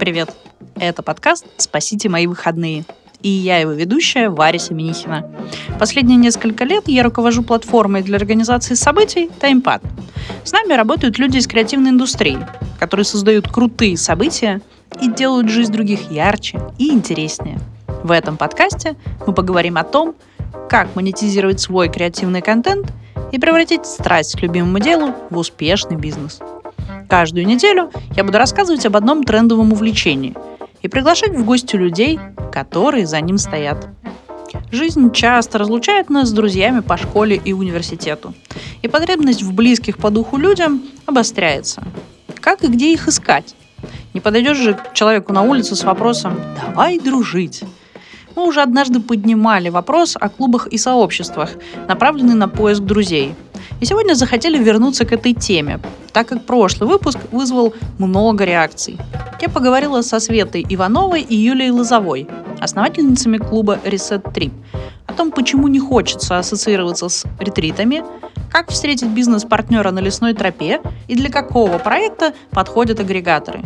привет! Это подкаст «Спасите мои выходные». И я его ведущая Варя Семенихина. Последние несколько лет я руковожу платформой для организации событий TimePad. С нами работают люди из креативной индустрии, которые создают крутые события и делают жизнь других ярче и интереснее. В этом подкасте мы поговорим о том, как монетизировать свой креативный контент и превратить страсть к любимому делу в успешный бизнес. Каждую неделю я буду рассказывать об одном трендовом увлечении и приглашать в гости людей, которые за ним стоят. Жизнь часто разлучает нас с друзьями по школе и университету, и потребность в близких по духу людям обостряется. Как и где их искать? Не подойдешь же к человеку на улице с вопросом «давай дружить». Мы уже однажды поднимали вопрос о клубах и сообществах, направленный на поиск друзей. И сегодня захотели вернуться к этой теме, так как прошлый выпуск вызвал много реакций. Я поговорила со Светой Ивановой и Юлией Лозовой, основательницами клуба Reset Trip, о том, почему не хочется ассоциироваться с ретритами, как встретить бизнес-партнера на лесной тропе и для какого проекта подходят агрегаторы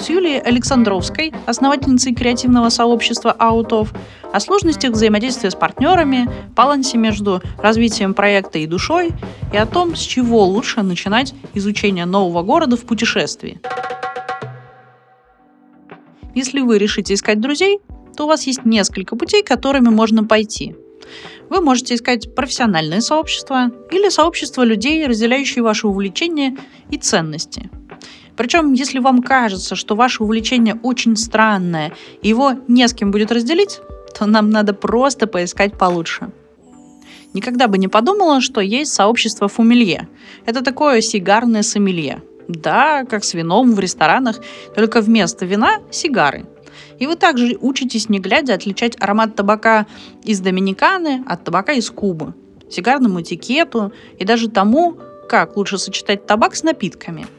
с Юлией Александровской, основательницей креативного сообщества Аутов, о сложностях взаимодействия с партнерами, балансе между развитием проекта и душой, и о том, с чего лучше начинать изучение нового города в путешествии. Если вы решите искать друзей, то у вас есть несколько путей, которыми можно пойти. Вы можете искать профессиональное сообщество или сообщество людей, разделяющие ваши увлечения и ценности – причем, если вам кажется, что ваше увлечение очень странное, и его не с кем будет разделить, то нам надо просто поискать получше. Никогда бы не подумала, что есть сообщество фумилье. Это такое сигарное сомелье. Да, как с вином в ресторанах, только вместо вина – сигары. И вы также учитесь, не глядя, отличать аромат табака из Доминиканы от табака из Кубы, сигарному этикету и даже тому, как лучше сочетать табак с напитками –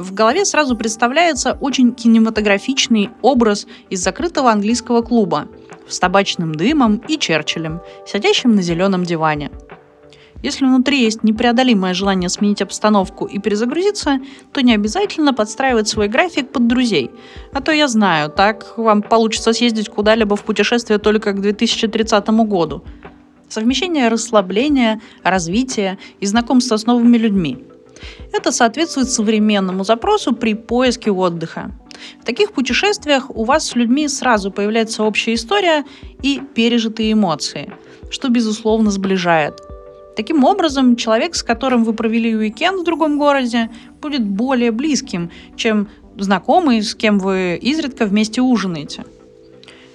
в голове сразу представляется очень кинематографичный образ из закрытого английского клуба с табачным дымом и Черчиллем, сидящим на зеленом диване. Если внутри есть непреодолимое желание сменить обстановку и перезагрузиться, то не обязательно подстраивать свой график под друзей. А то я знаю, так вам получится съездить куда-либо в путешествие только к 2030 году. Совмещение расслабления, развития и знакомства с новыми людьми – это соответствует современному запросу при поиске отдыха. В таких путешествиях у вас с людьми сразу появляется общая история и пережитые эмоции, что, безусловно, сближает. Таким образом, человек, с которым вы провели уикенд в другом городе, будет более близким, чем знакомый, с кем вы изредка вместе ужинаете.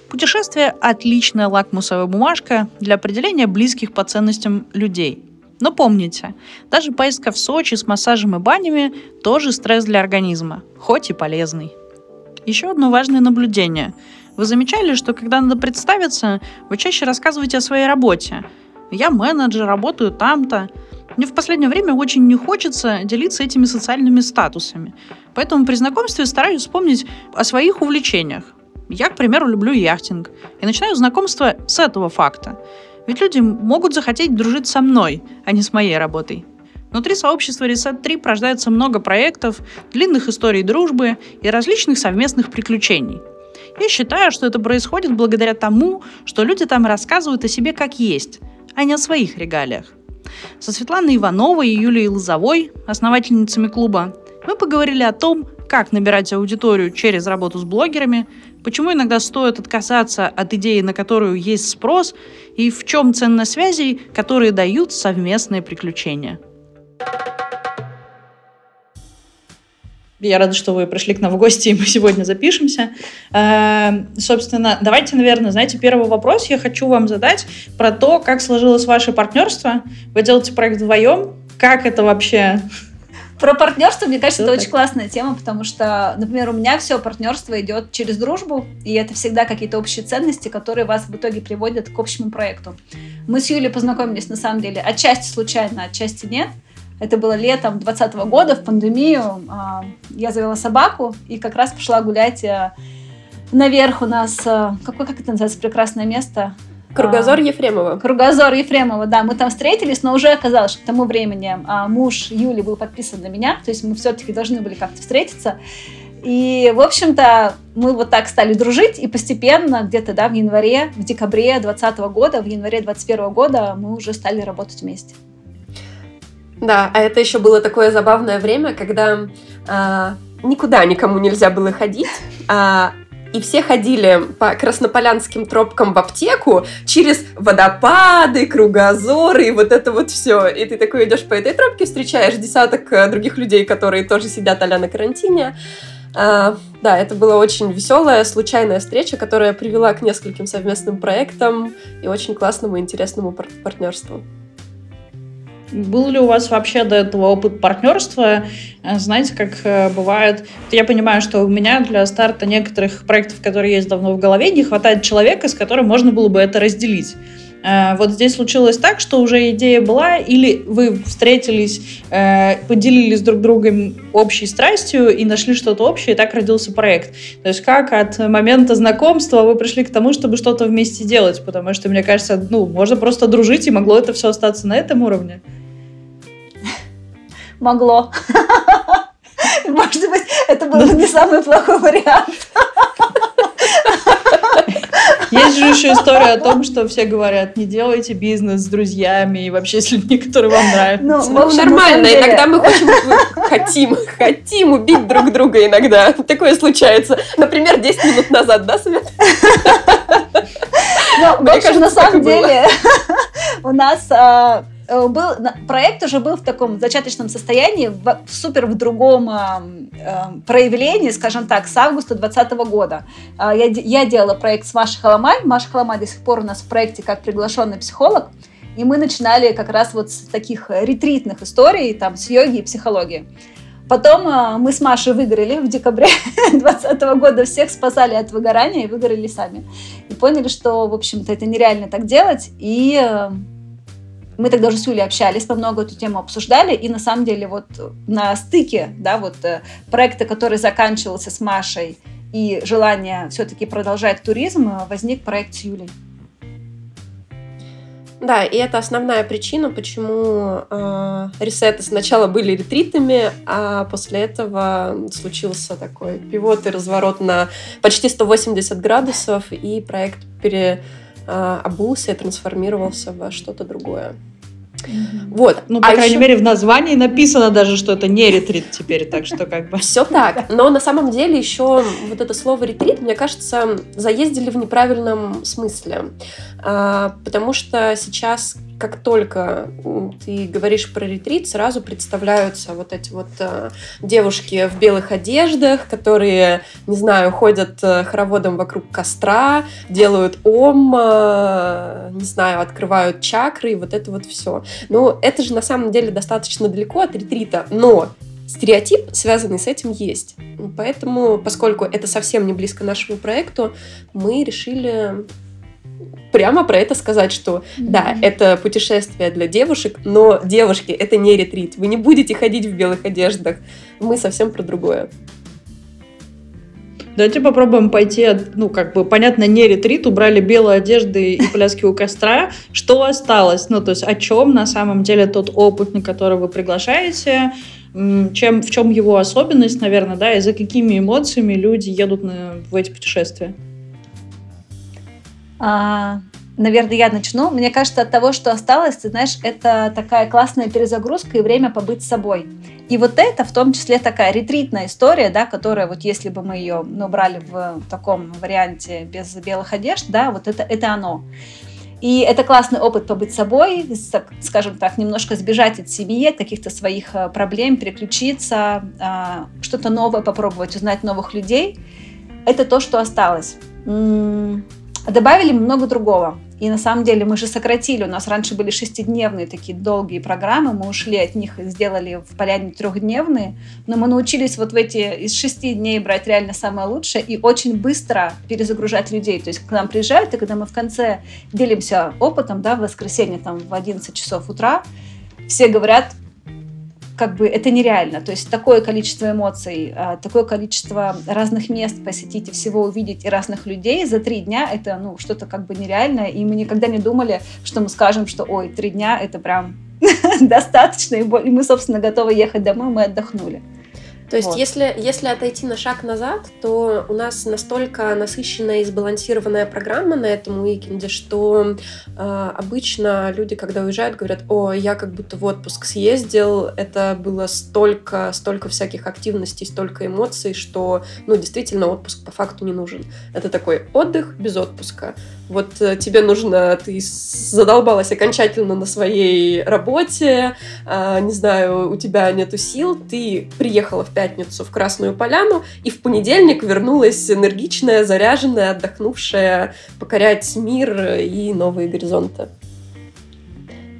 Путешествие – отличная лакмусовая бумажка для определения близких по ценностям людей – но помните, даже поездка в Сочи с массажем и банями тоже стресс для организма, хоть и полезный. Еще одно важное наблюдение. Вы замечали, что когда надо представиться, вы чаще рассказываете о своей работе. Я менеджер, работаю там-то. Мне в последнее время очень не хочется делиться этими социальными статусами. Поэтому при знакомстве стараюсь вспомнить о своих увлечениях. Я, к примеру, люблю яхтинг. И начинаю знакомство с этого факта. Ведь люди могут захотеть дружить со мной, а не с моей работой. Внутри сообщества Reset 3 рождается много проектов, длинных историй дружбы и различных совместных приключений. Я считаю, что это происходит благодаря тому, что люди там рассказывают о себе как есть, а не о своих регалиях. Со Светланой Ивановой и Юлией Лозовой, основательницами клуба, мы поговорили о том, как набирать аудиторию через работу с блогерами, почему иногда стоит отказаться от идеи, на которую есть спрос, и в чем ценность связей, которые дают совместные приключения. Я рада, что вы пришли к нам в гости, и мы сегодня запишемся. Э, собственно, давайте, наверное, знаете, первый вопрос я хочу вам задать про то, как сложилось ваше партнерство. Вы делаете проект вдвоем. Как это вообще про партнерство, мне кажется, это так. очень классная тема, потому что, например, у меня все партнерство идет через дружбу, и это всегда какие-то общие ценности, которые вас в итоге приводят к общему проекту. Мы с Юлей познакомились, на самом деле, отчасти случайно, отчасти нет. Это было летом 2020 года, в пандемию. А, я завела собаку и как раз пошла гулять э, наверх у нас, э, какое, как это называется, прекрасное место, Кругозор Ефремова. Кругозор Ефремова, да. Мы там встретились, но уже оказалось, что к тому времени а, муж Юли был подписан на меня, то есть мы все-таки должны были как-то встретиться. И, в общем-то, мы вот так стали дружить, и постепенно, где-то, да, в январе, в декабре 2020 года, в январе 2021 года мы уже стали работать вместе. Да, а это еще было такое забавное время, когда э, никуда никому нельзя было ходить, а и все ходили по краснополянским тропкам в аптеку через водопады, кругозоры и вот это вот все. И ты такой идешь по этой тропке, встречаешь десяток э, других людей, которые тоже сидят а на карантине. А, да, это была очень веселая, случайная встреча, которая привела к нескольким совместным проектам и очень классному интересному пар- партнерству. Был ли у вас вообще до этого опыт партнерства? Э, знаете, как э, бывает... Я понимаю, что у меня для старта некоторых проектов, которые есть давно в голове, не хватает человека, с которым можно было бы это разделить. Э, вот здесь случилось так, что уже идея была, или вы встретились, поделились друг другом общей страстью и нашли что-то общее, и так родился проект. То есть как от момента знакомства вы пришли к тому, чтобы что-то вместе делать, потому что, мне кажется, ну, можно просто дружить, и могло это все остаться на этом уровне. Могло. Может быть, это был не самый плохой вариант. Есть же еще история о том, что все говорят, не делайте бизнес с друзьями и вообще с людьми, которые вам нравятся. Ну, нормально. Деле... Иногда мы хотим, хотим, хотим убить друг друга иногда. Такое случается. Например, 10 минут назад, да, Свет? Ну, в общем, на самом деле, у нас а, был, проект уже был в таком зачаточном состоянии, в, супер в другом э, э, проявлении, скажем так, с августа 2020 года. Э, я, я делала проект с Машей Халамай. Маша Халамай до сих пор у нас в проекте как приглашенный психолог. И мы начинали как раз вот с таких ретритных историй, там, с йоги и психологии. Потом э, мы с Машей выгорели в декабре 2020 года, всех спасали от выгорания и выгорели сами. И поняли, что, в общем-то, это нереально так делать. И э, мы тогда уже с Юлей общались, мы много эту тему обсуждали, и на самом деле вот на стыке, да, вот э, проекта, который заканчивался с Машей, и желание все-таки продолжать туризм, э, возник проект с Юлей. Да, и это основная причина, почему э, ресеты сначала были ретритами, а после этого случился такой пивот и разворот на почти 180 градусов, и проект пере а, обулся и трансформировался во что-то другое. Вот. Ну, по а крайней еще... мере, в названии написано даже, что это не ретрит теперь, так что как бы... Все так, но на самом деле еще вот это слово ретрит, мне кажется, заездили в неправильном смысле, а, потому что сейчас как только ты говоришь про ретрит, сразу представляются вот эти вот э, девушки в белых одеждах, которые, не знаю, ходят э, хороводом вокруг костра, делают ом, э, не знаю, открывают чакры и вот это вот все. Ну, это же на самом деле достаточно далеко от ретрита, но стереотип, связанный с этим, есть. Поэтому, поскольку это совсем не близко нашему проекту, мы решили прямо про это сказать, что mm-hmm. да, это путешествие для девушек, но девушки, это не ретрит. Вы не будете ходить в белых одеждах. Мы совсем про другое. Давайте попробуем пойти, ну, как бы, понятно, не ретрит, убрали белые одежды и пляски у костра. Что осталось? Ну, то есть, о чем на самом деле тот опыт, на который вы приглашаете, чем, в чем его особенность, наверное, да, и за какими эмоциями люди едут на, в эти путешествия? А, наверное, я начну. Мне кажется, от того, что осталось, ты знаешь, это такая классная перезагрузка и время побыть собой. И вот это в том числе такая ретритная история, да, которая вот если бы мы ее ну, брали в таком варианте без белых одежд, да, вот это, это оно. И это классный опыт побыть собой, скажем так, немножко сбежать от семьи, от каких-то своих э, проблем, переключиться, а, что-то новое попробовать, узнать новых людей. Это то, что осталось. Добавили много другого. И на самом деле мы же сократили. У нас раньше были шестидневные такие долгие программы. Мы ушли от них и сделали в поляне трехдневные. Но мы научились вот в эти из шести дней брать реально самое лучшее и очень быстро перезагружать людей. То есть к нам приезжают, и когда мы в конце делимся опытом, да, в воскресенье там в 11 часов утра, все говорят, как бы это нереально. То есть такое количество эмоций, а, такое количество разных мест посетить и всего увидеть и разных людей за три дня, это ну что-то как бы нереальное. И мы никогда не думали, что мы скажем, что ой, три дня это прям достаточно, и мы, собственно, готовы ехать домой, мы отдохнули. То есть, вот. если, если отойти на шаг назад, то у нас настолько насыщенная и сбалансированная программа на этом уикенде, что э, обычно люди, когда уезжают, говорят, о, я как будто в отпуск съездил, это было столько, столько всяких активностей, столько эмоций, что, ну, действительно, отпуск по факту не нужен. Это такой отдых без отпуска. Вот э, тебе нужно, ты задолбалась окончательно на своей работе, э, не знаю, у тебя нету сил, ты приехала в пятницу в Красную Поляну и в понедельник вернулась энергичная, заряженная, отдохнувшая, покорять мир и новые горизонты.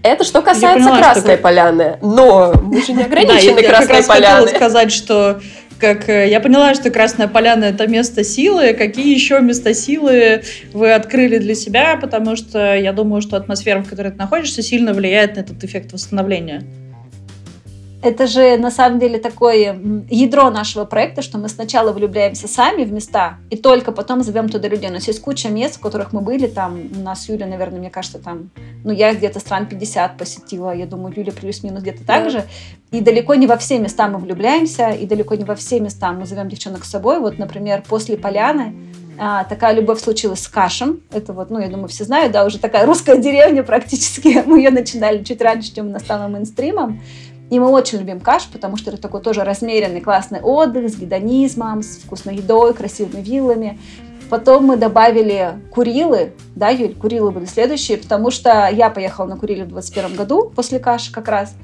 Это что касается поняла, Красной что... Поляны. Но мы же не ограничены да, Красной я Поляной. хотела сказать, что как э, я поняла, что Красная Поляна это место силы. Какие еще места силы вы открыли для себя? Потому что я думаю, что атмосфера, в которой ты находишься, сильно влияет на этот эффект восстановления это же на самом деле такое ядро нашего проекта, что мы сначала влюбляемся сами в места, и только потом зовем туда людей. У нас есть куча мест, в которых мы были, там у нас Юля, наверное, мне кажется, там, ну я где-то стран 50 посетила, я думаю, Юля плюс-минус где-то так да. же. И далеко не во все места мы влюбляемся, и далеко не во все места мы зовем девчонок с собой. Вот, например, после Поляны а, такая любовь случилась с Кашем. Это вот, ну, я думаю, все знают, да, уже такая русская деревня практически. Мы ее начинали чуть раньше, чем она стала мейнстримом. И мы очень любим каш, потому что это такой тоже размеренный классный отдых с гедонизмом, с вкусной едой, красивыми виллами. Потом мы добавили Курилы, да, Юль, Курилы были следующие, потому что я поехала на Курилы в 21 году после каши как раз.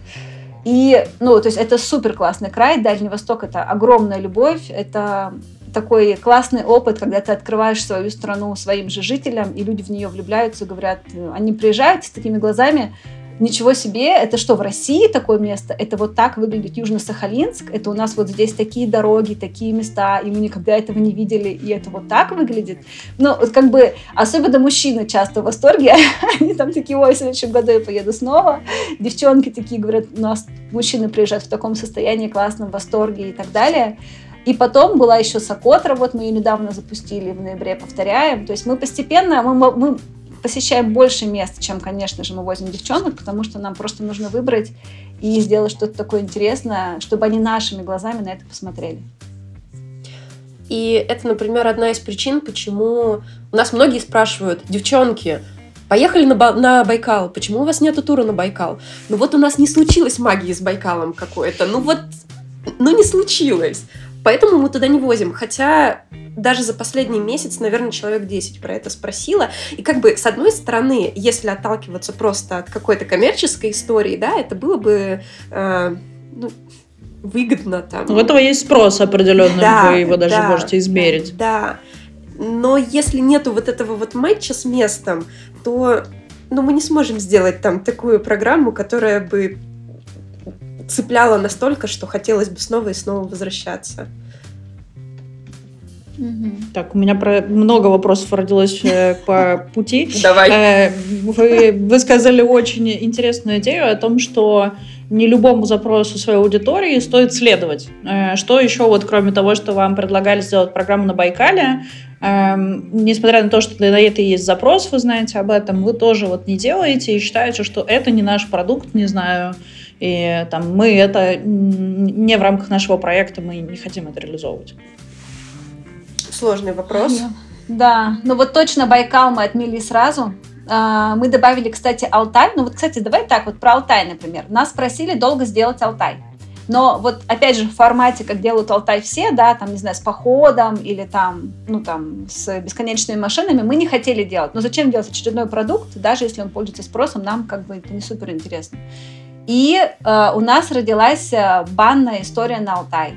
И, ну, то есть это супер классный край, Дальний Восток — это огромная любовь, это такой классный опыт, когда ты открываешь свою страну своим же жителям, и люди в нее влюбляются, говорят, они приезжают с такими глазами, ничего себе, это что, в России такое место? Это вот так выглядит Южно-Сахалинск? Это у нас вот здесь такие дороги, такие места, и мы никогда этого не видели, и это вот так выглядит? Ну, вот как бы, особенно мужчины часто в восторге, они там такие, ой, в следующем году я поеду снова. Девчонки такие говорят, у нас мужчины приезжают в таком состоянии классном, восторге и так далее. И потом была еще Сокотра, вот мы ее недавно запустили в ноябре, повторяем. То есть мы постепенно, мы, мы посещаем больше мест, чем, конечно же, мы возим девчонок, потому что нам просто нужно выбрать и сделать что-то такое интересное, чтобы они нашими глазами на это посмотрели. И это, например, одна из причин, почему у нас многие спрашивают, девчонки, поехали на, Ба- на Байкал, почему у вас нету тура на Байкал? Ну вот у нас не случилось магии с Байкалом какой-то, ну вот, ну не случилось. Поэтому мы туда не возим. Хотя даже за последний месяц, наверное, человек 10 про это спросила. И как бы, с одной стороны, если отталкиваться просто от какой-то коммерческой истории, да, это было бы, э, ну, выгодно там. У этого есть спрос определенный, да, вы его даже да, можете измерить. Да, но если нету вот этого вот матча с местом, то ну, мы не сможем сделать там такую программу, которая бы цепляла настолько, что хотелось бы снова и снова возвращаться. Так, у меня про много вопросов родилось э, по пути. Давай. Э, вы, вы сказали очень интересную идею о том, что не любому запросу своей аудитории стоит следовать. Э, что еще, вот кроме того, что вам предлагали сделать программу на Байкале, эм, несмотря на то, что на это есть запрос, вы знаете об этом, вы тоже вот не делаете и считаете, что это не наш продукт, не знаю, и там мы это не в рамках нашего проекта, мы не хотим это реализовывать сложный вопрос. Да, ну вот точно Байкал мы отмели сразу. А, мы добавили, кстати, Алтай. Ну вот, кстати, давай так, вот про Алтай, например. Нас просили долго сделать Алтай. Но вот опять же в формате, как делают Алтай все, да, там, не знаю, с походом или там, ну там, с бесконечными машинами, мы не хотели делать. Но зачем делать очередной продукт, даже если он пользуется спросом, нам как бы это не супер интересно. И э, у нас родилась э, банная история на Алтай.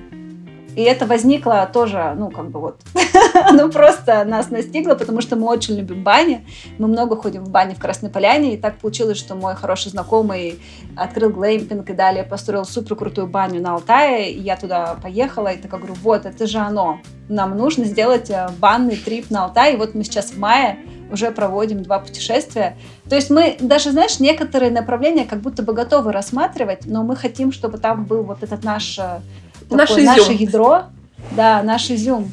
И это возникло тоже, ну, как бы вот, оно просто нас настигло, потому что мы очень любим бани. Мы много ходим в бане в Красной Поляне, и так получилось, что мой хороший знакомый открыл глэмпинг и далее построил супер крутую баню на Алтае, и я туда поехала, и так говорю, вот, это же оно. Нам нужно сделать э, банный трип на Алтай, и вот мы сейчас в мае уже проводим два путешествия. То есть мы даже, знаешь, некоторые направления как будто бы готовы рассматривать, но мы хотим, чтобы там был вот этот наш э, Наш изюм. Наше ядро. Да, наш изюм.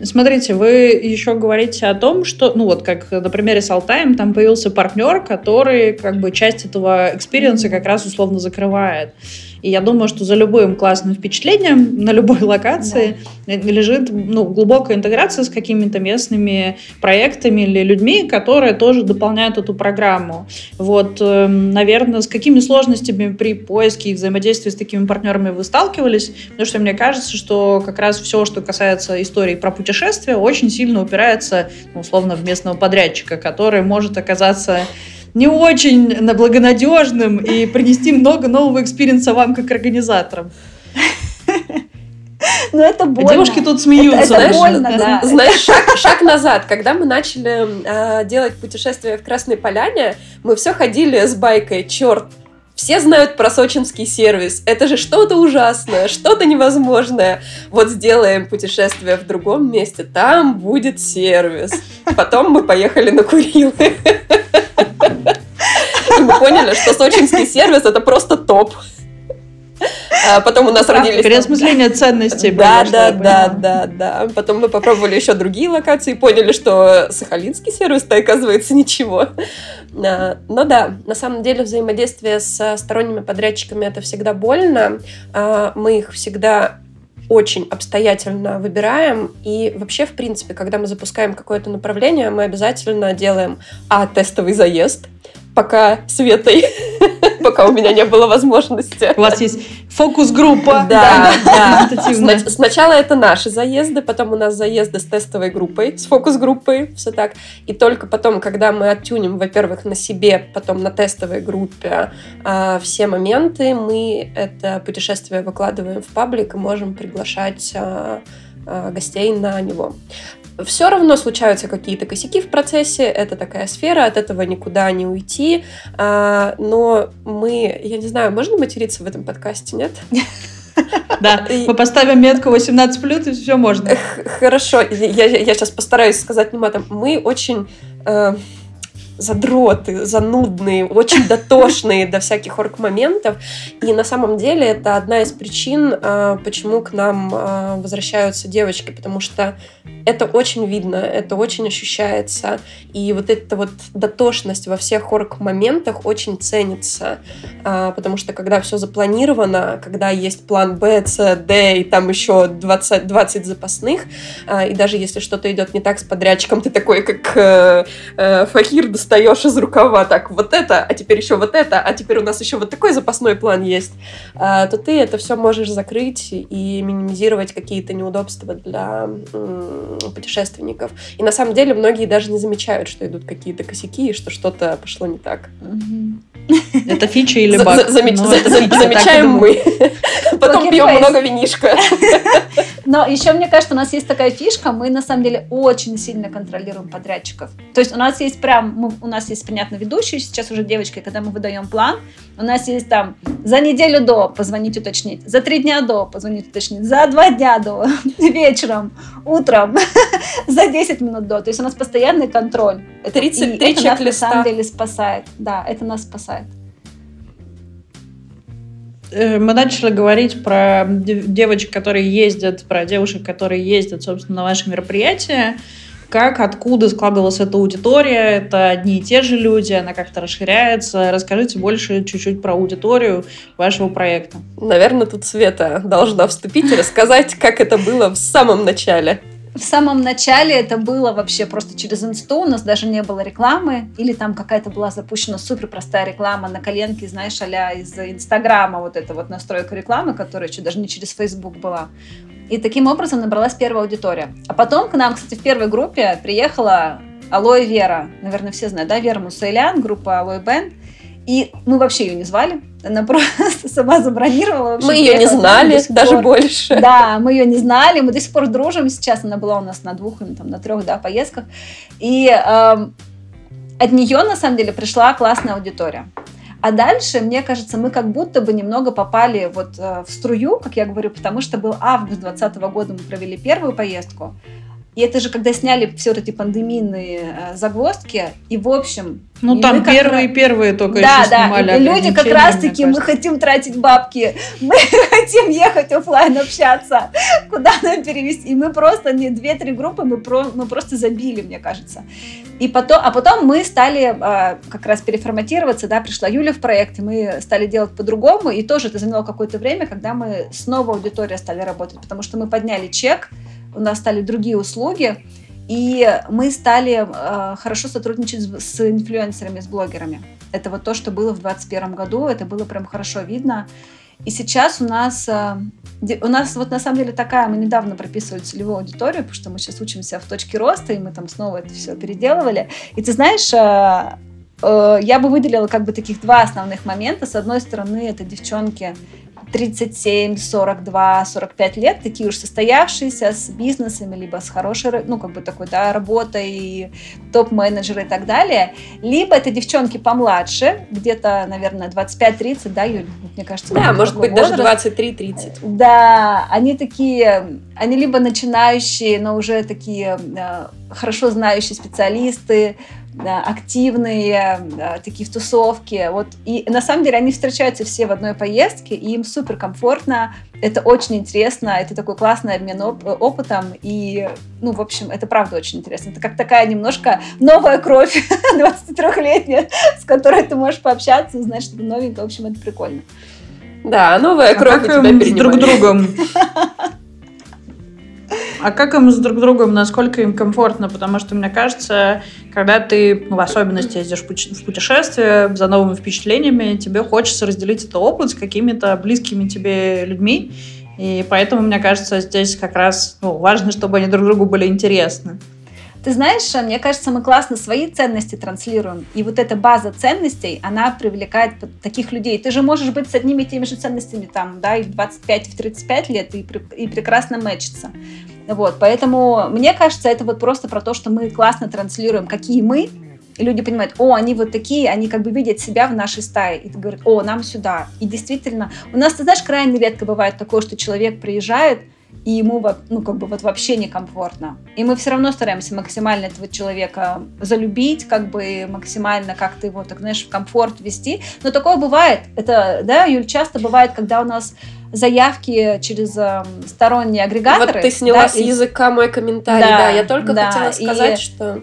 Смотрите, вы еще говорите о том, что, ну вот как на примере с Алтаем, там появился партнер, который как бы часть этого experience а как раз условно закрывает. И я думаю, что за любым классным впечатлением на любой локации да. лежит ну, глубокая интеграция с какими-то местными проектами или людьми, которые тоже дополняют эту программу. Вот, эм, наверное, с какими сложностями при поиске и взаимодействии с такими партнерами вы сталкивались? Потому что мне кажется, что как раз все, что касается истории про путешествия, очень сильно упирается, ну, условно, в местного подрядчика, который может оказаться не очень благонадежным и принести много нового experience а вам как организаторам. Но это больно. Девушки тут смеются. Это, это больно, да. Знаешь, шаг, шаг назад. Когда мы начали э, делать путешествие в Красной Поляне, мы все ходили с байкой. Черт, все знают про сочинский сервис. Это же что-то ужасное, что-то невозможное. Вот сделаем путешествие в другом месте, там будет сервис. Потом мы поехали на Курилы. И мы поняли, что сочинский сервис это просто топ. А потом у нас родились... Переосмысление ценностей. Да, да, да, да, да. Потом мы попробовали еще другие локации и поняли, что сахалинский сервис-то оказывается ничего. А, но да, на самом деле взаимодействие с сторонними подрядчиками это всегда больно. А, мы их всегда очень обстоятельно выбираем. И вообще, в принципе, когда мы запускаем какое-то направление, мы обязательно делаем а тестовый заезд, пока Светой, пока у меня не было возможности. У вас есть фокус-группа. Да, да. Сначала это наши заезды, потом у нас заезды с тестовой группой, с фокус-группой, все так. И только потом, когда мы оттюним, во-первых, на себе, потом на тестовой группе а, все моменты, мы это путешествие выкладываем в паблик и можем приглашать а, а, гостей на него все равно случаются какие-то косяки в процессе, это такая сфера, от этого никуда не уйти, а, но мы, я не знаю, можно материться в этом подкасте, нет? Да, мы поставим метку 18 плюс, и все можно. Хорошо, я, я сейчас постараюсь сказать не матом. Мы очень э, задроты, занудные, очень дотошные до всяких орг-моментов. И на самом деле это одна из причин, а, почему к нам а, возвращаются девочки, потому что это очень видно, это очень ощущается. И вот эта вот дотошность во всех орг-моментах очень ценится, а, потому что когда все запланировано, когда есть план Б, С, Д, и там еще 20, 20 запасных, и даже если что-то идет не так с подрядчиком, ты такой, как э, э, Фахир, достаешь из рукава так вот это, а теперь еще вот это, а теперь у нас еще вот такой запасной план есть, а, то ты это все можешь закрыть и минимизировать какие-то неудобства для путешественников. И на самом деле многие даже не замечают, что идут какие-то косяки и что что-то пошло не так. Это фича или баг? Замечаем мы. Потом пьем много винишка. Но еще мне кажется, у нас есть такая фишка, мы на самом деле очень сильно контролируем подрядчиков. То есть у нас есть прям, у нас есть, понятно, ведущий, сейчас уже девочки, когда мы выдаем план, у нас есть там за неделю до позвонить уточнить, за три дня до позвонить уточнить, за два дня до, вечером, утром, за 10 минут до. То есть у нас постоянный контроль. 33 это нас на самом деле спасает. Да, это нас спасает. Э, мы начали говорить про девочек, которые ездят, про девушек, которые ездят, собственно, на ваши мероприятия. Как, откуда складывалась эта аудитория? Это одни и те же люди, она как-то расширяется. Расскажите больше чуть-чуть про аудиторию вашего проекта. Наверное, тут Света должна вступить и рассказать, как это было в самом начале. В самом начале это было вообще просто через инсту, у нас даже не было рекламы, или там какая-то была запущена супер простая реклама на коленке, знаешь, а из Инстаграма, вот эта вот настройка рекламы, которая еще даже не через Фейсбук была. И таким образом набралась первая аудитория. А потом к нам, кстати, в первой группе приехала Алоэ Вера. Наверное, все знают, да, Вера Мусайлян, группа Алоэ Бенд. И мы вообще ее не звали. Она просто сама забронировала. Мы ее не знали, даже больше. Да, мы ее не знали. Мы до сих пор дружим сейчас. Она была у нас на двух или там, на трех да, поездках. И эм, от нее, на самом деле, пришла классная аудитория. А дальше, мне кажется, мы как будто бы немного попали вот э, в струю, как я говорю, потому что был август 2020 года, мы провели первую поездку. И это же когда сняли все эти пандемийные э, загвоздки, и в общем... Ну там первые как... первые только да, еще да. снимали. И люди как раз-таки, мы хотим тратить бабки, мы хотим ехать офлайн общаться, куда нам перевести. И мы просто, не две-три группы, мы, про, мы просто забили, мне кажется. И потом, а потом мы стали э, как раз переформатироваться, да, пришла Юля в проект, и мы стали делать по-другому, и тоже это заняло какое-то время, когда мы снова аудитория стали работать, потому что мы подняли чек, у нас стали другие услуги, и мы стали э, хорошо сотрудничать с, с инфлюенсерами, с блогерами. Это вот то, что было в 2021 году, это было прям хорошо видно. И сейчас у нас, э, у нас вот на самом деле такая, мы недавно прописывали целевую аудиторию, потому что мы сейчас учимся в точке роста, и мы там снова это все переделывали. И ты знаешь, э, э, я бы выделила как бы таких два основных момента. С одной стороны, это девчонки 37, 42, 45 лет, такие уж состоявшиеся с бизнесами, либо с хорошей, ну, как бы такой, да, работой, топ-менеджеры и так далее. Либо это девчонки помладше, где-то, наверное, 25-30, да, Юль? Мне кажется, Да, может быть, возраст. даже 23-30. Да, они такие, они либо начинающие, но уже такие э, хорошо знающие специалисты, активные, такие в тусовке. Вот. И на самом деле они встречаются все в одной поездке, и им супер комфортно, это очень интересно, это такой классный обмен оп- опытом, и, ну, в общем, это правда очень интересно. Это как такая немножко новая кровь 23-летняя, с которой ты можешь пообщаться, узнать что-то новенькое. В общем, это прикольно. Да, новая кровь а у тебя друг другом а как им с друг другом, насколько им комфортно? Потому что, мне кажется, когда ты ну, в особенности ездишь в путешествие за новыми впечатлениями, тебе хочется разделить этот опыт с какими-то близкими тебе людьми. И поэтому, мне кажется, здесь как раз ну, важно, чтобы они друг другу были интересны. Ты знаешь, мне кажется, мы классно свои ценности транслируем. И вот эта база ценностей, она привлекает таких людей. Ты же можешь быть с одними и теми же ценностями там, да, и в 25, и в 35 лет, и, и прекрасно мэчиться. Вот, поэтому мне кажется, это вот просто про то, что мы классно транслируем, какие мы, и люди понимают, о, они вот такие, они как бы видят себя в нашей стае. И ты говоришь, о, нам сюда. И действительно, у нас, ты знаешь, крайне редко бывает такое, что человек приезжает, и ему ну, как бы вот вообще некомфортно. И мы все равно стараемся максимально этого человека залюбить, как бы максимально как-то его, так знаешь, в комфорт вести. Но такое бывает. Это, да, Юль, часто бывает, когда у нас заявки через э, сторонние агрегаторы. Вот ты сняла да, с языка мой комментарий, да, да я только да, хотела сказать, и... что...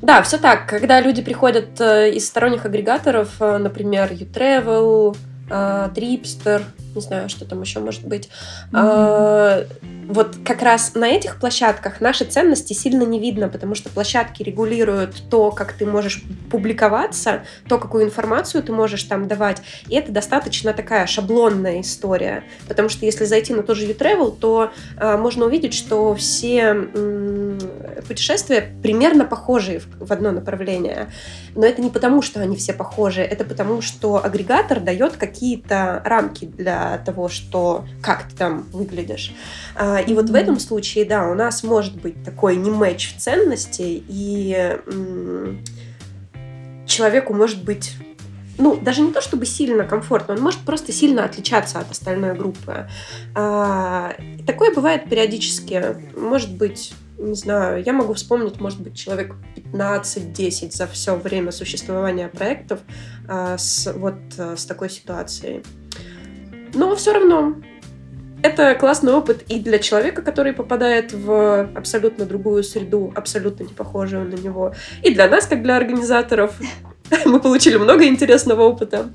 Да, все так. Когда люди приходят э, из сторонних агрегаторов, э, например, YouTravel, э, Tripster, не знаю, что там еще может быть. Mm-hmm. вот как раз на этих площадках наши ценности сильно не видно, потому что площадки регулируют то, как ты можешь публиковаться, то, какую информацию ты можешь там давать. И это достаточно такая шаблонная история. Потому что если зайти на тот же U-Travel, то э, можно увидеть, что все путешествия примерно похожие в одно направление. Но это не потому, что они все похожи, это потому, что агрегатор дает какие-то рамки для того, что как ты там выглядишь. А, и вот в этом случае, да, у нас может быть такой не матч в ценности, и человеку может быть ну, даже не то чтобы сильно комфортно, он может просто сильно отличаться от остальной группы. А, такое бывает периодически. Может быть, не знаю, я могу вспомнить, может быть, человек 15-10 за все время существования проектов а, с, вот с такой ситуацией. Но все равно это классный опыт и для человека, который попадает в абсолютно другую среду, абсолютно не похожую на него, и для нас, как для организаторов. Мы получили много интересного опыта.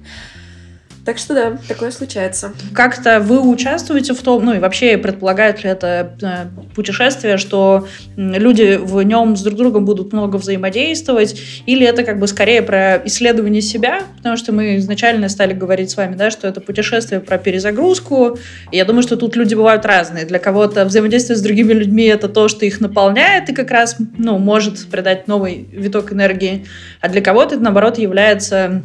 Так что да, такое случается. Как-то вы участвуете в том, ну и вообще предполагает ли это э, путешествие, что люди в нем с друг другом будут много взаимодействовать, или это как бы скорее про исследование себя, потому что мы изначально стали говорить с вами, да, что это путешествие про перезагрузку. Я думаю, что тут люди бывают разные. Для кого-то взаимодействие с другими людьми это то, что их наполняет и как раз, ну, может придать новый виток энергии, а для кого-то это наоборот является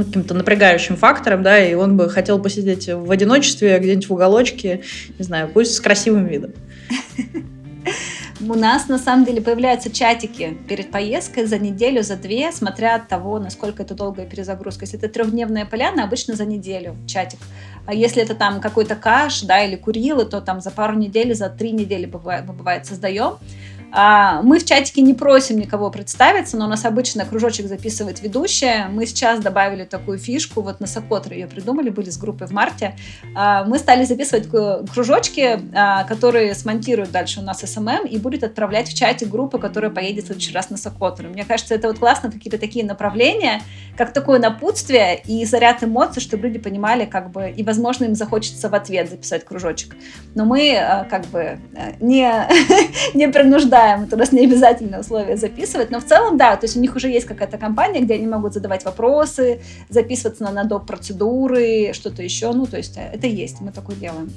ну, каким-то напрягающим фактором, да, и он бы хотел посидеть в одиночестве где-нибудь в уголочке, не знаю, пусть с красивым видом. У нас на самом деле появляются чатики перед поездкой за неделю, за две, смотря от того, насколько это долгая перезагрузка. Если это трехдневная поляна, обычно за неделю чатик. А если это там какой-то каш, да, или курилы, то там за пару недель, за три недели бывает, бывает создаем. А, мы в чатике не просим никого представиться, но у нас обычно кружочек записывает ведущая. Мы сейчас добавили такую фишку, вот на Сокотре ее придумали, были с группой в марте. А, мы стали записывать кружочки, а, которые смонтируют дальше у нас SMM и будет отправлять в чате группы, которая поедет в следующий раз на Сокотру. Мне кажется, это вот классно, какие-то такие направления, как такое напутствие и заряд эмоций, чтобы люди понимали, как бы, и, возможно, им захочется в ответ записать кружочек. Но мы, как бы, э, не, не принуждаем обсуждаем, это у нас не обязательное условие записывать, но в целом, да, то есть у них уже есть какая-то компания, где они могут задавать вопросы, записываться на доп. процедуры, что-то еще, ну, то есть э, это есть, мы такое делаем.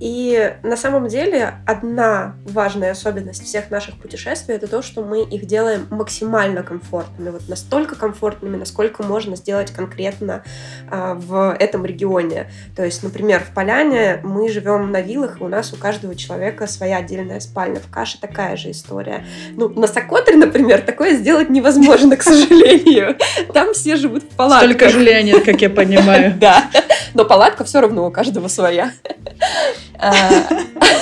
И на самом деле одна важная особенность всех наших путешествий это то, что мы их делаем максимально комфортными, вот настолько комфортными, насколько можно сделать конкретно а, в этом регионе. То есть, например, в Поляне мы живем на виллах, и у нас у каждого человека своя отдельная спальня. В Каше такая же история. Ну, на Сокотре, например, такое сделать невозможно, к сожалению. Там все живут в палатках. Столько жилья как я понимаю. Да, но палатка все равно у каждого своя. Э,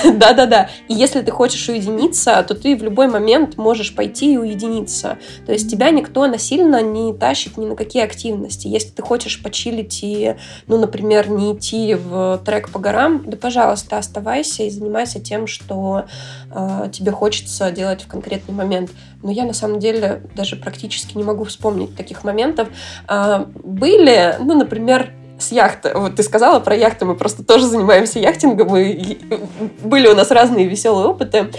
да-да-да. И если ты хочешь уединиться, то ты в любой момент можешь пойти и уединиться. То есть тебя никто насильно не тащит ни на какие активности. Если ты хочешь почилить и, ну, например, не идти в трек по горам, да, пожалуйста, оставайся и занимайся тем, что э, тебе хочется делать в конкретный момент. Но я на самом деле даже практически не могу вспомнить таких моментов. Э, были, ну, например, с яхты. Вот ты сказала про яхты, мы просто тоже занимаемся яхтингом, и были у нас разные веселые опыты.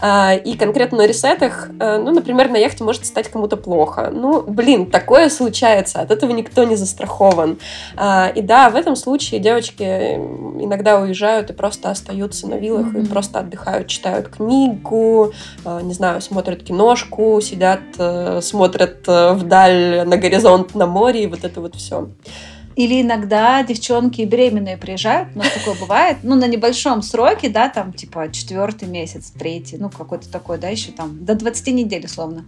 А, и конкретно на ресетах, э, ну, например, на яхте может стать кому-то плохо. Ну, блин, такое случается, от этого никто не застрахован. А, и да, в этом случае девочки иногда уезжают и просто остаются на виллах mm-hmm. и просто отдыхают, читают книгу, а, не знаю, смотрят киношку, сидят, э, смотрят э, вдаль на горизонт на море, и вот это вот все. Или иногда девчонки беременные приезжают, у такое бывает, ну, на небольшом сроке, да, там, типа, четвертый месяц, третий, ну, какой-то такой, да, еще там, до 20 недель, условно.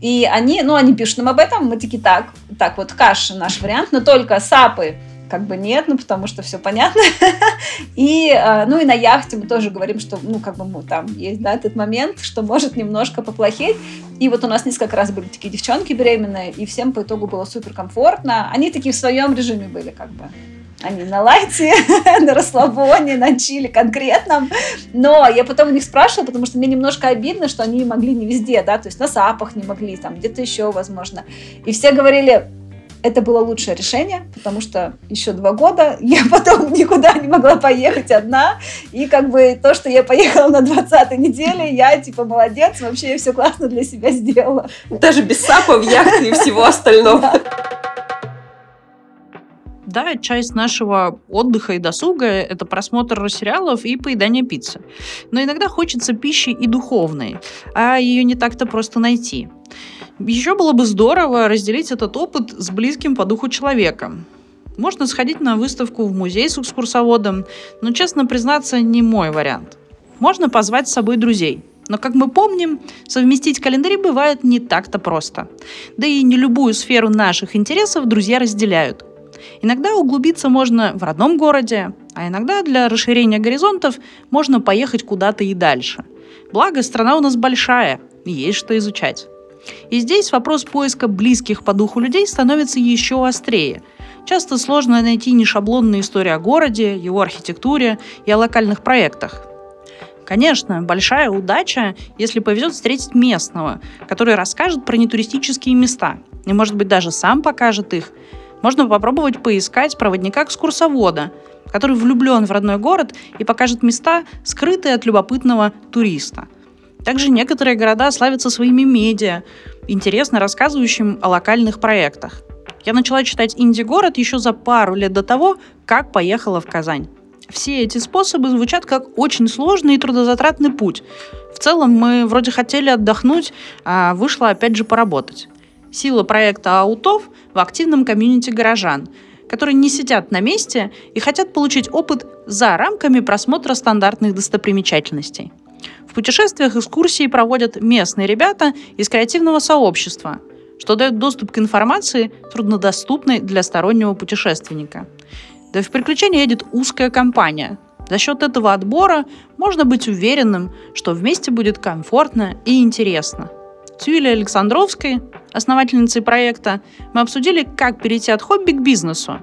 И они, ну, они пишут нам об этом, мы такие, так, так, вот каша наш вариант, но только сапы как бы нет, ну, потому что все понятно. и, а, ну, и на яхте мы тоже говорим, что, ну, как бы, ну, там есть, да, этот момент, что может немножко поплохеть. И вот у нас несколько раз были такие девчонки беременные, и всем по итогу было супер комфортно. Они такие в своем режиме были, как бы. Они на лайте, на расслабоне, на чили конкретном. Но я потом у них спрашивала, потому что мне немножко обидно, что они могли не везде, да, то есть на сапах не могли, там где-то еще, возможно. И все говорили, это было лучшее решение, потому что еще два года я потом никуда не могла поехать одна. И как бы то, что я поехала на 20-й неделе, я типа молодец, вообще я все классно для себя сделала. Даже без сапов, яхты и всего остального. Да, часть нашего отдыха и досуга – это просмотр сериалов и поедание пиццы. Но иногда хочется пищи и духовной, а ее не так-то просто найти. Еще было бы здорово разделить этот опыт с близким по духу человеком. Можно сходить на выставку в музей с экскурсоводом, но, честно признаться, не мой вариант. Можно позвать с собой друзей. Но, как мы помним, совместить календари бывает не так-то просто. Да и не любую сферу наших интересов друзья разделяют. Иногда углубиться можно в родном городе, а иногда для расширения горизонтов можно поехать куда-то и дальше. Благо, страна у нас большая, и есть что изучать. И здесь вопрос поиска близких по духу людей становится еще острее. Часто сложно найти не шаблонные истории о городе, его архитектуре и о локальных проектах. Конечно, большая удача, если повезет встретить местного, который расскажет про нетуристические места и, может быть, даже сам покажет их. Можно попробовать поискать проводника-экскурсовода, который влюблен в родной город и покажет места, скрытые от любопытного туриста. Также некоторые города славятся своими медиа, интересно рассказывающим о локальных проектах. Я начала читать «Инди-город» еще за пару лет до того, как поехала в Казань. Все эти способы звучат как очень сложный и трудозатратный путь. В целом мы вроде хотели отдохнуть, а вышло опять же поработать. Сила проекта «Аутов» в активном комьюнити горожан, которые не сидят на месте и хотят получить опыт за рамками просмотра стандартных достопримечательностей. В путешествиях экскурсии проводят местные ребята из креативного сообщества, что дает доступ к информации, труднодоступной для стороннего путешественника. Да и в приключения едет узкая компания. За счет этого отбора можно быть уверенным, что вместе будет комфортно и интересно. С Александровской, основательницей проекта, мы обсудили, как перейти от хобби к бизнесу,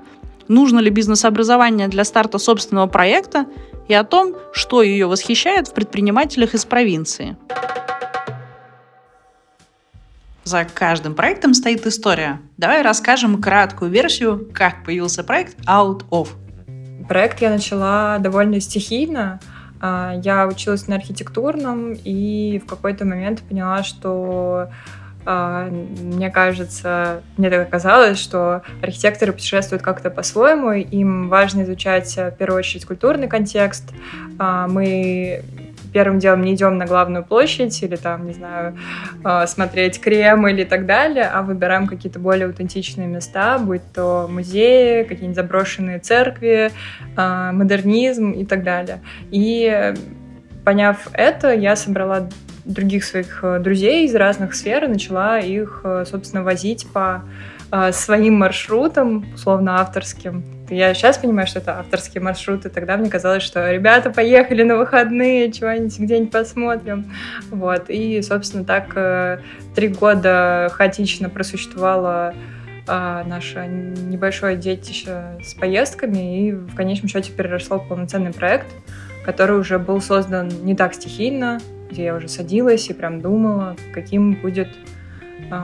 нужно ли бизнес-образование для старта собственного проекта и о том, что ее восхищает в предпринимателях из провинции. За каждым проектом стоит история. Давай расскажем краткую версию, как появился проект Out of. Проект я начала довольно стихийно. А, я училась на архитектурном и в какой-то момент поняла, что а, мне кажется, мне так оказалось, что архитекторы путешествуют как-то по-своему, им важно изучать в первую очередь культурный контекст. А, мы первым делом не идем на главную площадь или там, не знаю, а, смотреть Кремль или так далее, а выбираем какие-то более аутентичные места, будь то музеи, какие-нибудь заброшенные церкви, а, модернизм и так далее. И поняв это, я собрала других своих э, друзей из разных сфер и начала их, э, собственно, возить по э, своим маршрутам, условно авторским. Я сейчас понимаю, что это авторские маршруты. Тогда мне казалось, что ребята, поехали на выходные, чего-нибудь где-нибудь посмотрим. Вот. И, собственно, так три года хаотично просуществовало наше небольшое детище с поездками и в конечном счете переросло в полноценный проект, который уже был создан не так стихийно, где я уже садилась и прям думала, каким будет э,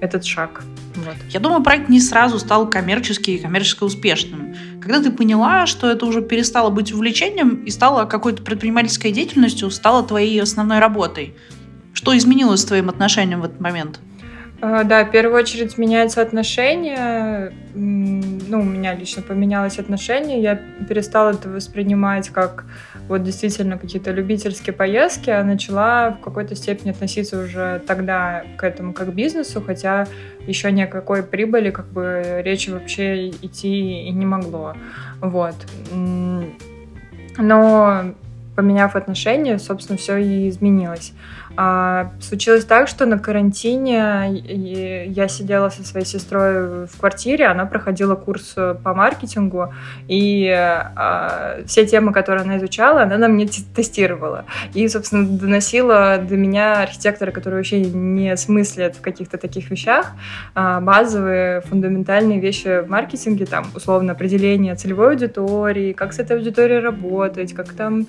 этот шаг. Вот. Я думаю, проект не сразу стал коммерчески и коммерчески успешным. Когда ты поняла, что это уже перестало быть увлечением и стало какой-то предпринимательской деятельностью, стало твоей основной работой. Что изменилось с твоим отношением в этот момент? А, да, в первую очередь меняется отношение. Ну, у меня лично поменялось отношение. Я перестала это воспринимать как вот действительно какие-то любительские поездки, а начала в какой-то степени относиться уже тогда к этому как бизнесу, хотя еще ни о какой прибыли как бы речи вообще идти и не могло. Вот. Но поменяв отношения, собственно, все и изменилось. А, случилось так, что на карантине я сидела со своей сестрой в квартире, она проходила курс по маркетингу, и а, все темы, которые она изучала, она нам не тестировала. И, собственно, доносила до меня архитектора, который вообще не смыслит в каких-то таких вещах, а, базовые, фундаментальные вещи в маркетинге, там, условно, определение целевой аудитории, как с этой аудиторией работать, как там,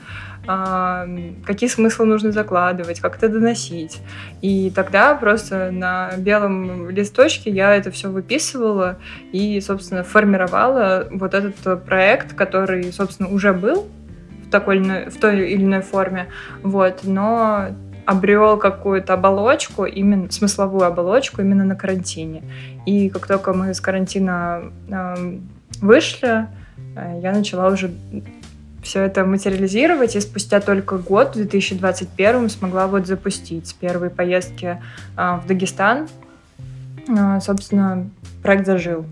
какие смыслы нужно закладывать, как это доносить. И тогда просто на белом листочке я это все выписывала и, собственно, формировала вот этот проект, который, собственно, уже был в, такой, в той или иной форме, вот, но обрел какую-то оболочку, именно смысловую оболочку именно на карантине. И как только мы с карантина э, вышли, я начала уже все это материализировать, и спустя только год, в 2021, смогла вот запустить с первой поездки а, в Дагестан. А, собственно, проект зажил.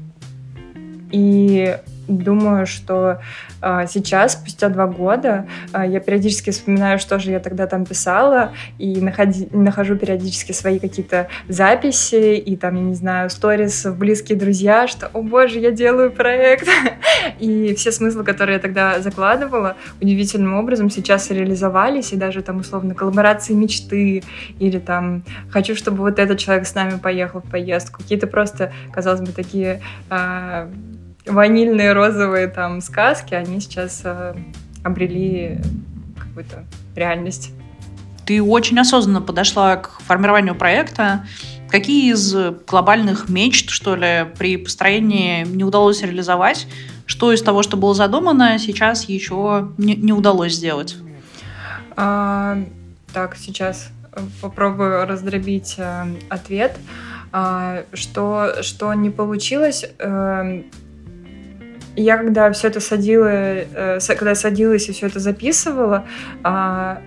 И думаю, что а, сейчас, спустя два года, а, я периодически вспоминаю, что же я тогда там писала, и находи, нахожу периодически свои какие-то записи, и там, я не знаю, сторис в близкие друзья, что, о боже, я делаю проект. И все смыслы, которые я тогда закладывала, удивительным образом сейчас реализовались, и даже там, условно, коллаборации мечты, или там, хочу, чтобы вот этот человек с нами поехал в поездку. Какие-то просто, казалось бы, такие а, ванильные розовые там сказки, они сейчас э, обрели какую-то реальность. Ты очень осознанно подошла к формированию проекта. Какие из глобальных мечт, что ли, при построении не удалось реализовать? Что из того, что было задумано, сейчас еще не, не удалось сделать? А, так, сейчас попробую раздробить э, ответ. А, что, что не получилось, э, я когда все это садила, э, когда садилась и все это записывала, а,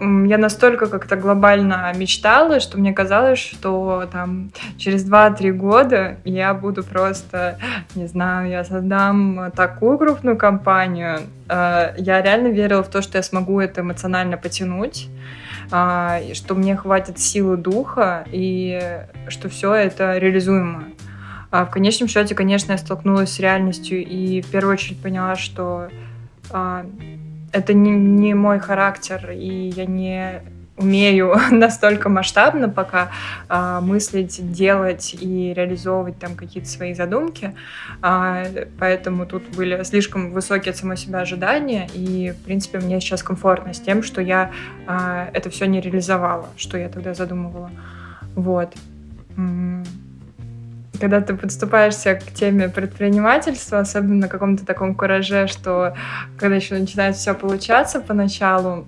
я настолько как-то глобально мечтала, что мне казалось, что там через 2-3 года я буду просто, не знаю, я создам такую крупную компанию. Э, я реально верила в то, что я смогу это эмоционально потянуть, а, что мне хватит силы духа и что все это реализуемо. А в конечном счете, конечно, я столкнулась с реальностью и в первую очередь поняла, что а, это не, не мой характер, и я не умею настолько масштабно пока э, мыслить, делать и реализовывать там какие-то свои задумки. Э, поэтому тут были слишком высокие от самой себя ожидания. И, в принципе, мне сейчас комфортно с тем, что я э, это все не реализовала, что я тогда задумывала. Вот. Когда ты подступаешься к теме предпринимательства, особенно на каком-то таком кураже, что когда еще начинает все получаться поначалу,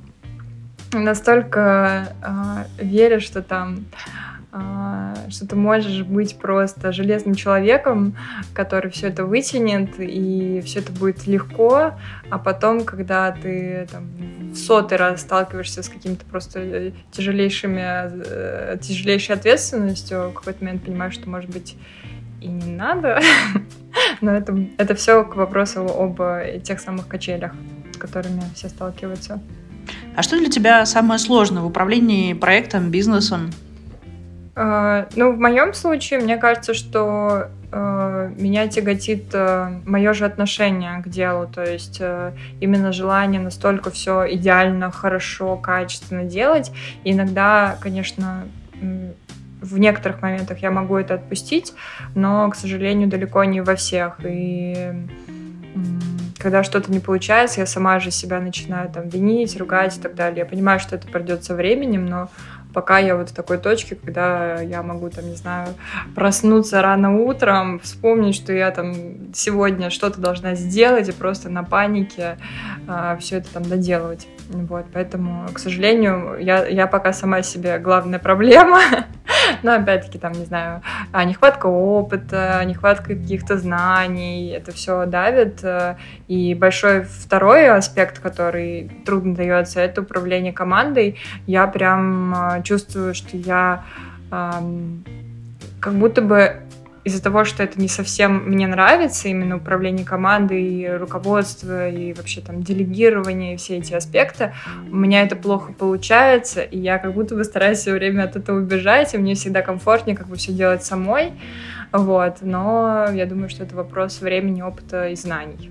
настолько э, веришь, что там э, что ты можешь быть просто железным человеком, который все это вытянет, и все это будет легко, а потом, когда ты там, в сотый раз сталкиваешься с какими-то просто э, тяжелейшими, э, тяжелейшей ответственностью, в какой-то момент понимаешь, что, может быть, и не надо. Но это, это все к вопросу об тех самых качелях, с которыми все сталкиваются. А что для тебя самое сложное в управлении проектом, бизнесом? Uh, ну, в моем случае, мне кажется, что меня тяготит uh, мое же отношение к делу, то есть именно желание настолько все идеально, хорошо, качественно делать. И иногда, конечно, в некоторых моментах я могу это отпустить, но, к сожалению, далеко не во всех. И когда что-то не получается, я сама же себя начинаю там винить, ругать и так далее. Я понимаю, что это придет со временем, но пока я вот в такой точке, когда я могу, там, не знаю, проснуться рано утром, вспомнить, что я там сегодня что-то должна сделать и просто на панике э, все это там доделывать. Вот, поэтому, к сожалению, я, я пока сама себе главная проблема. Но опять-таки, там, не знаю, а, нехватка опыта, нехватка каких-то знаний, это все давит. Э, и большой второй аспект, который трудно дается, это управление командой. Я прям э, чувствую, что я как будто бы из-за того, что это не совсем мне нравится, именно управление командой, и руководство, и вообще там делегирование, и все эти аспекты, у меня это плохо получается, и я как будто бы стараюсь все время от этого убежать, и мне всегда комфортнее как бы все делать самой, вот, но я думаю, что это вопрос времени, опыта и знаний.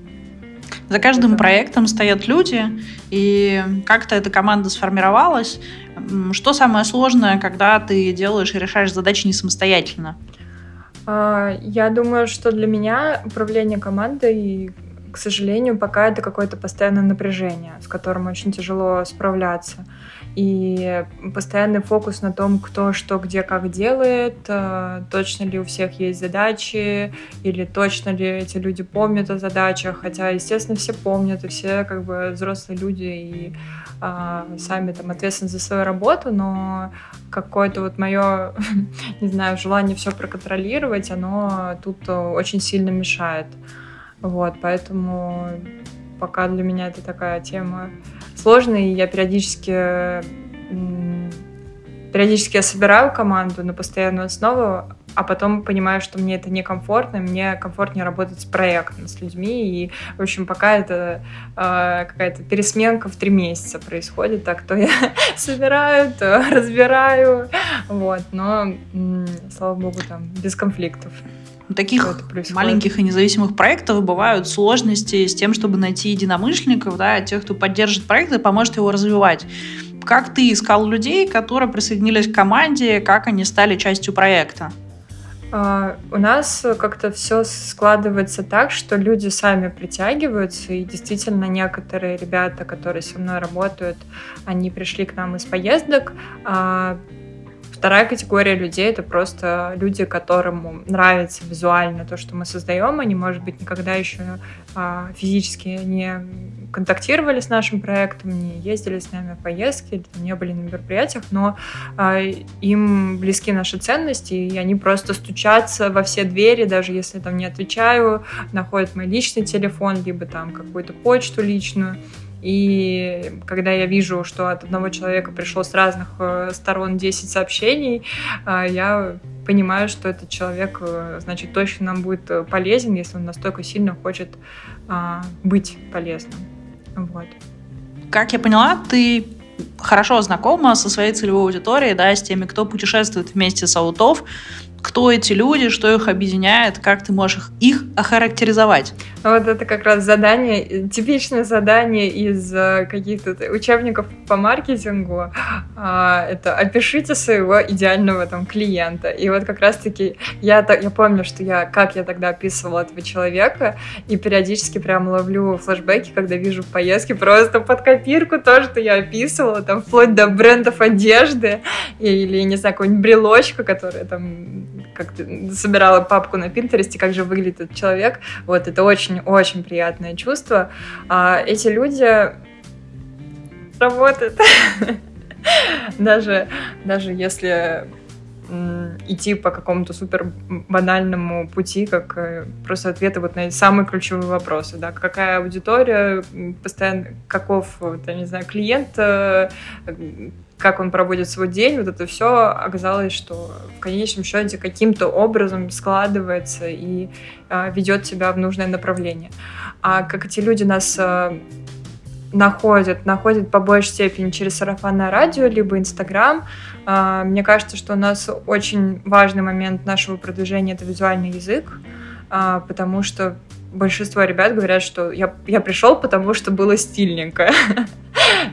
За каждым это... проектом стоят люди, и как-то эта команда сформировалась. Что самое сложное, когда ты делаешь и решаешь задачи не самостоятельно? А, я думаю, что для меня управление командой, к сожалению, пока это какое-то постоянное напряжение, с которым очень тяжело справляться. И постоянный фокус на том, кто что где как делает, а, точно ли у всех есть задачи, или точно ли эти люди помнят о задачах. Хотя, естественно, все помнят, и все как бы взрослые люди, и сами там ответственны за свою работу, но какое-то вот мое, не знаю, желание все проконтролировать, оно тут очень сильно мешает. Вот, поэтому пока для меня это такая тема сложная, и я периодически периодически я собираю команду на постоянную основу, а потом понимаю, что мне это некомфортно, мне комфортнее работать с проектом, с людьми, и, в общем, пока это э, какая-то пересменка в три месяца происходит, так то я собираю, то разбираю, вот, но, слава богу, там, без конфликтов. У таких маленьких и независимых проектов бывают сложности с тем, чтобы найти единомышленников, да, тех, кто поддержит проект и поможет его развивать. Как ты искал людей, которые присоединились к команде, как они стали частью проекта? Uh, у нас как-то все складывается так, что люди сами притягиваются, и действительно некоторые ребята, которые со мной работают, они пришли к нам из поездок, uh, Вторая категория людей — это просто люди, которым нравится визуально то, что мы создаем. Они, может быть, никогда еще а, физически не контактировали с нашим проектом, не ездили с нами в поездки, не были на мероприятиях, но а, им близки наши ценности, и они просто стучатся во все двери, даже если там не отвечаю, находят мой личный телефон, либо там какую-то почту личную. И когда я вижу, что от одного человека пришло с разных э, сторон 10 сообщений, э, я понимаю, что этот человек, э, значит, точно нам будет полезен, если он настолько сильно хочет а, быть полезным. Вот. Как я поняла, ты хорошо знакома со своей целевой аудиторией, да, с теми, кто путешествует вместе с аутов, кто эти люди, что их объединяет, как ты можешь их охарактеризовать? Вот это как раз задание, типичное задание из э, каких-то учебников по маркетингу. А, это опишите своего идеального там клиента. И вот как раз-таки я, я помню, что я, как я тогда описывала этого человека, и периодически прям ловлю флешбеки, когда вижу в поездке просто под копирку то, что я описывала, там вплоть до брендов одежды или, не знаю, какой-нибудь брелочка, которая там как собирала папку на Пинтересте, как же выглядит этот человек. Вот, это очень-очень приятное чувство. А эти люди работают. даже, даже если идти по какому-то супер банальному пути, как э, просто ответы вот на самые ключевые вопросы, да, какая аудитория, постоянно, каков, я не знаю, клиент, э, как он проводит свой день, вот это все оказалось, что в конечном счете каким-то образом складывается и э, ведет себя в нужное направление. А как эти люди нас э, находят, находят по большей степени через сарафанное радио, либо Инстаграм. Э, мне кажется, что у нас очень важный момент нашего продвижения — это визуальный язык, э, потому что большинство ребят говорят, что я, я пришел, потому что было стильненько.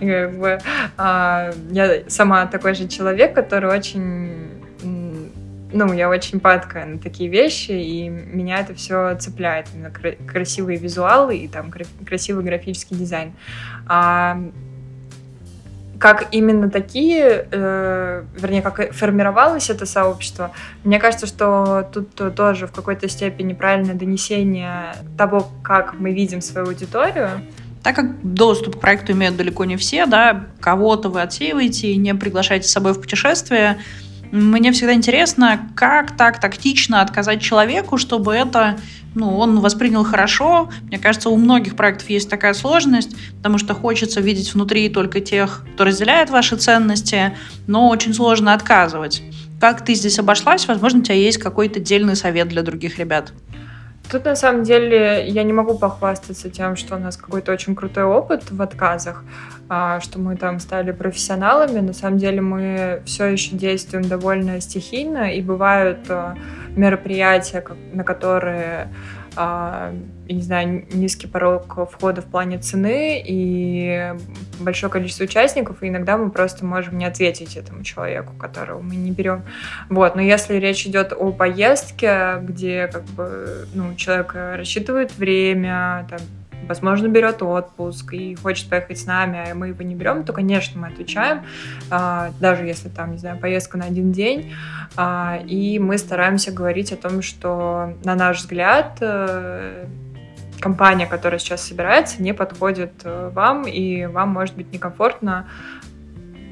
Как бы, а, я сама такой же человек, который очень ну, я очень падкая на такие вещи, и меня это все цепляет. Именно красивые визуалы и там красивый графический дизайн. А, как именно такие, э, вернее, как формировалось это сообщество, мне кажется, что тут тоже в какой-то степени правильное донесение того, как мы видим свою аудиторию, так как доступ к проекту имеют далеко не все, да, кого-то вы отсеиваете и не приглашаете с собой в путешествие, мне всегда интересно, как так тактично отказать человеку, чтобы это ну, он воспринял хорошо. Мне кажется, у многих проектов есть такая сложность, потому что хочется видеть внутри только тех, кто разделяет ваши ценности, но очень сложно отказывать. Как ты здесь обошлась? Возможно, у тебя есть какой-то дельный совет для других ребят. Тут на самом деле я не могу похвастаться тем, что у нас какой-то очень крутой опыт в отказах, а, что мы там стали профессионалами. На самом деле мы все еще действуем довольно стихийно, и бывают а, мероприятия, на которые я не знаю, низкий порог входа в плане цены и большое количество участников, и иногда мы просто можем не ответить этому человеку, которого мы не берем. Вот. Но если речь идет о поездке, где как бы, ну, человек рассчитывает время, там, возможно, берет отпуск и хочет поехать с нами, а мы его не берем, то, конечно, мы отвечаем, а, даже если там, не знаю, поездка на один день, а, и мы стараемся говорить о том, что, на наш взгляд, э, компания, которая сейчас собирается, не подходит э, вам, и вам может быть некомфортно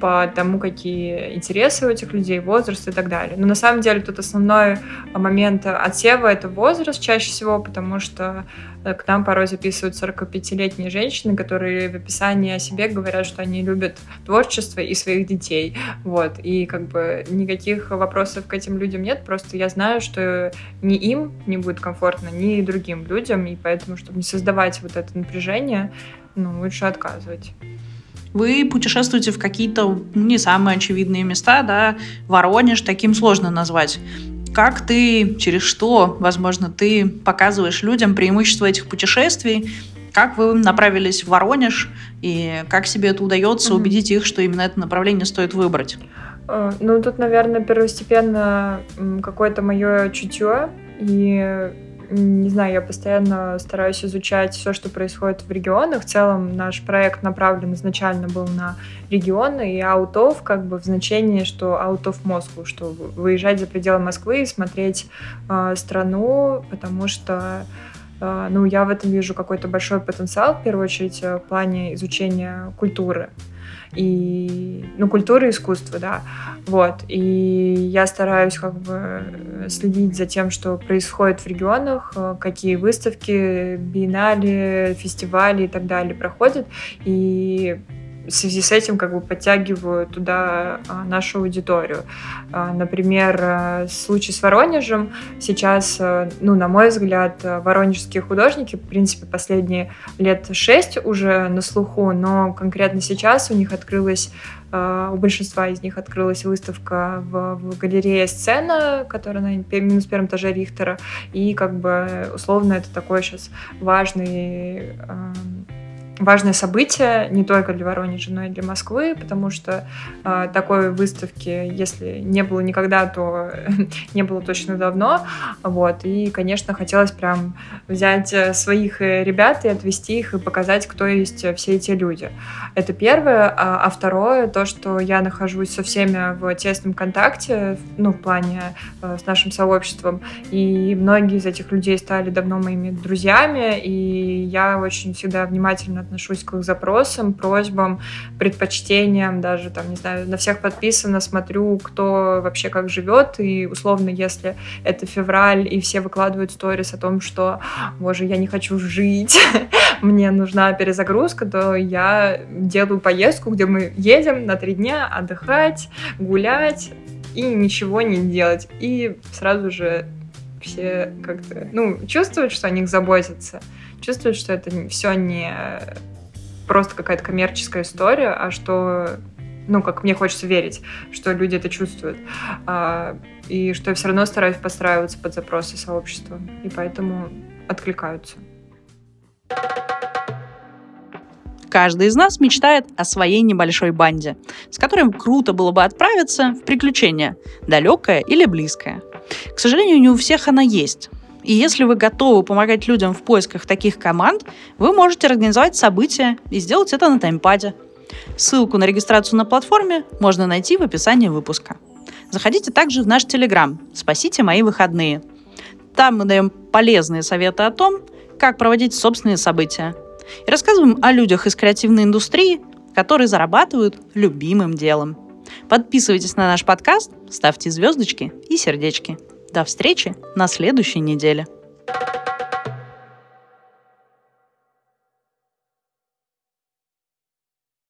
по тому, какие интересы у этих людей, возраст и так далее. Но на самом деле тут основной момент отсева — это возраст чаще всего, потому что э, к нам порой записывают 45-летние женщины, которые в описании о себе говорят, что они любят творчество и своих детей. Вот. И как бы никаких вопросов к этим людям нет, просто я знаю, что ни им не будет комфортно, ни другим людям, и поэтому, чтобы не создавать вот это напряжение, ну, лучше отказывать вы путешествуете в какие-то не самые очевидные места, да, Воронеж таким сложно назвать. Как ты, через что, возможно, ты показываешь людям преимущество этих путешествий, как вы направились в Воронеж и как себе это удается mm-hmm. убедить их, что именно это направление стоит выбрать? Э, ну, тут, наверное, первостепенно какое-то мое чутье и не знаю, я постоянно стараюсь изучать все, что происходит в регионах. В целом наш проект направлен изначально был на регионы и of, как бы в значении, что out of Москву, что выезжать за пределы Москвы и смотреть э, страну, потому что ну, я в этом вижу какой-то большой потенциал, в первую очередь, в плане изучения культуры и, ну, культуры и искусства, да, вот, и я стараюсь как бы следить за тем, что происходит в регионах, э, какие выставки, биеннале, фестивали и так далее проходят, и в связи с этим как бы подтягиваю туда а, нашу аудиторию. А, например, а, случай с Воронежем. Сейчас, ну, на мой взгляд, воронежские художники, в принципе, последние лет шесть уже на слуху, но конкретно сейчас у них открылась у большинства из них открылась выставка в, в галерее «Сцена», которая на минус первом этаже Рихтера, и как бы условно это такой сейчас важный важное событие не только для Воронежа, но и для Москвы, потому что э, такой выставки, если не было никогда, то не было точно давно. Вот. И, конечно, хотелось прям взять э, своих э, ребят и отвести их и показать, кто есть все эти люди. Это первое. А, а второе, то, что я нахожусь со всеми в тесном контакте, ну, в плане э, с нашим сообществом, и многие из этих людей стали давно моими друзьями, и я очень всегда внимательно отношусь к их запросам, просьбам, предпочтениям, даже там, не знаю, на всех подписано, смотрю, кто вообще как живет, и условно, если это февраль, и все выкладывают сторис о том, что, боже, я не хочу жить, мне нужна перезагрузка, то я делаю поездку, где мы едем на три дня отдыхать, гулять и ничего не делать. И сразу же все как-то, ну, чувствуют, что о них заботятся чувствует, что это все не просто какая-то коммерческая история, а что, ну, как мне хочется верить, что люди это чувствуют. А, и что я все равно стараюсь подстраиваться под запросы сообщества. И поэтому откликаются. Каждый из нас мечтает о своей небольшой банде, с которой круто было бы отправиться в приключения, далекое или близкое. К сожалению, не у всех она есть. И если вы готовы помогать людям в поисках таких команд, вы можете организовать события и сделать это на таймпаде. Ссылку на регистрацию на платформе можно найти в описании выпуска. Заходите также в наш Телеграм «Спасите мои выходные». Там мы даем полезные советы о том, как проводить собственные события. И рассказываем о людях из креативной индустрии, которые зарабатывают любимым делом. Подписывайтесь на наш подкаст, ставьте звездочки и сердечки. До встречи на следующей неделе.